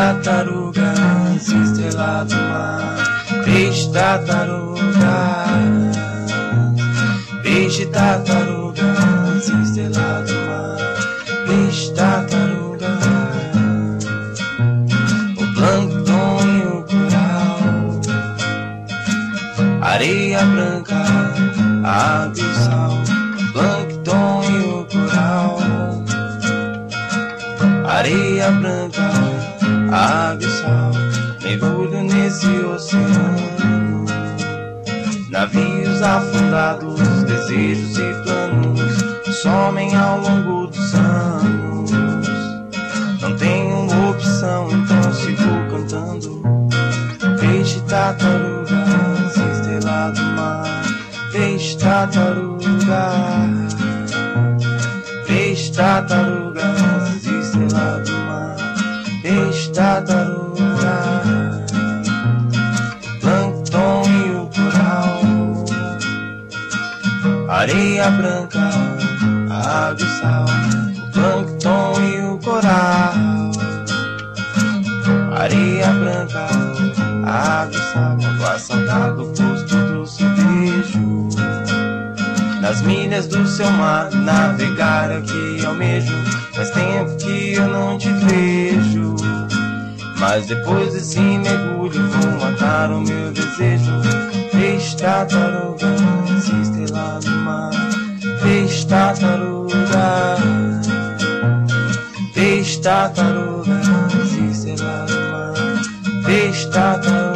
tartarugas, estrela do mar, peixe tartaruga, peixe tartarugas, estrela do mar, peixe tartaruga, o plâncton e o coral, areia branca, abissal, plâncton água e sal, mergulho nesse oceano. Navios afundados, desejos e planos somem ao longo dos anos. Não tenho opção, então sigo cantando. Peixe tartaruga, estrela do mar. Peixe tartaruga, peixe tartaruga, areia branca, água e sal, o plâncton e o coral, areia branca, água e sal, quando a saudade do posto do cervejo. Nas milhas do seu mar, navegar é que almejo. Faz tempo que eu não te vejo. Mas depois desse mergulho, vou matar o meu desejo. Peixe tartaruga, do mar. Peixe tartaruga, peixe tartaruga, estrela do mar. Peixe tartaruga.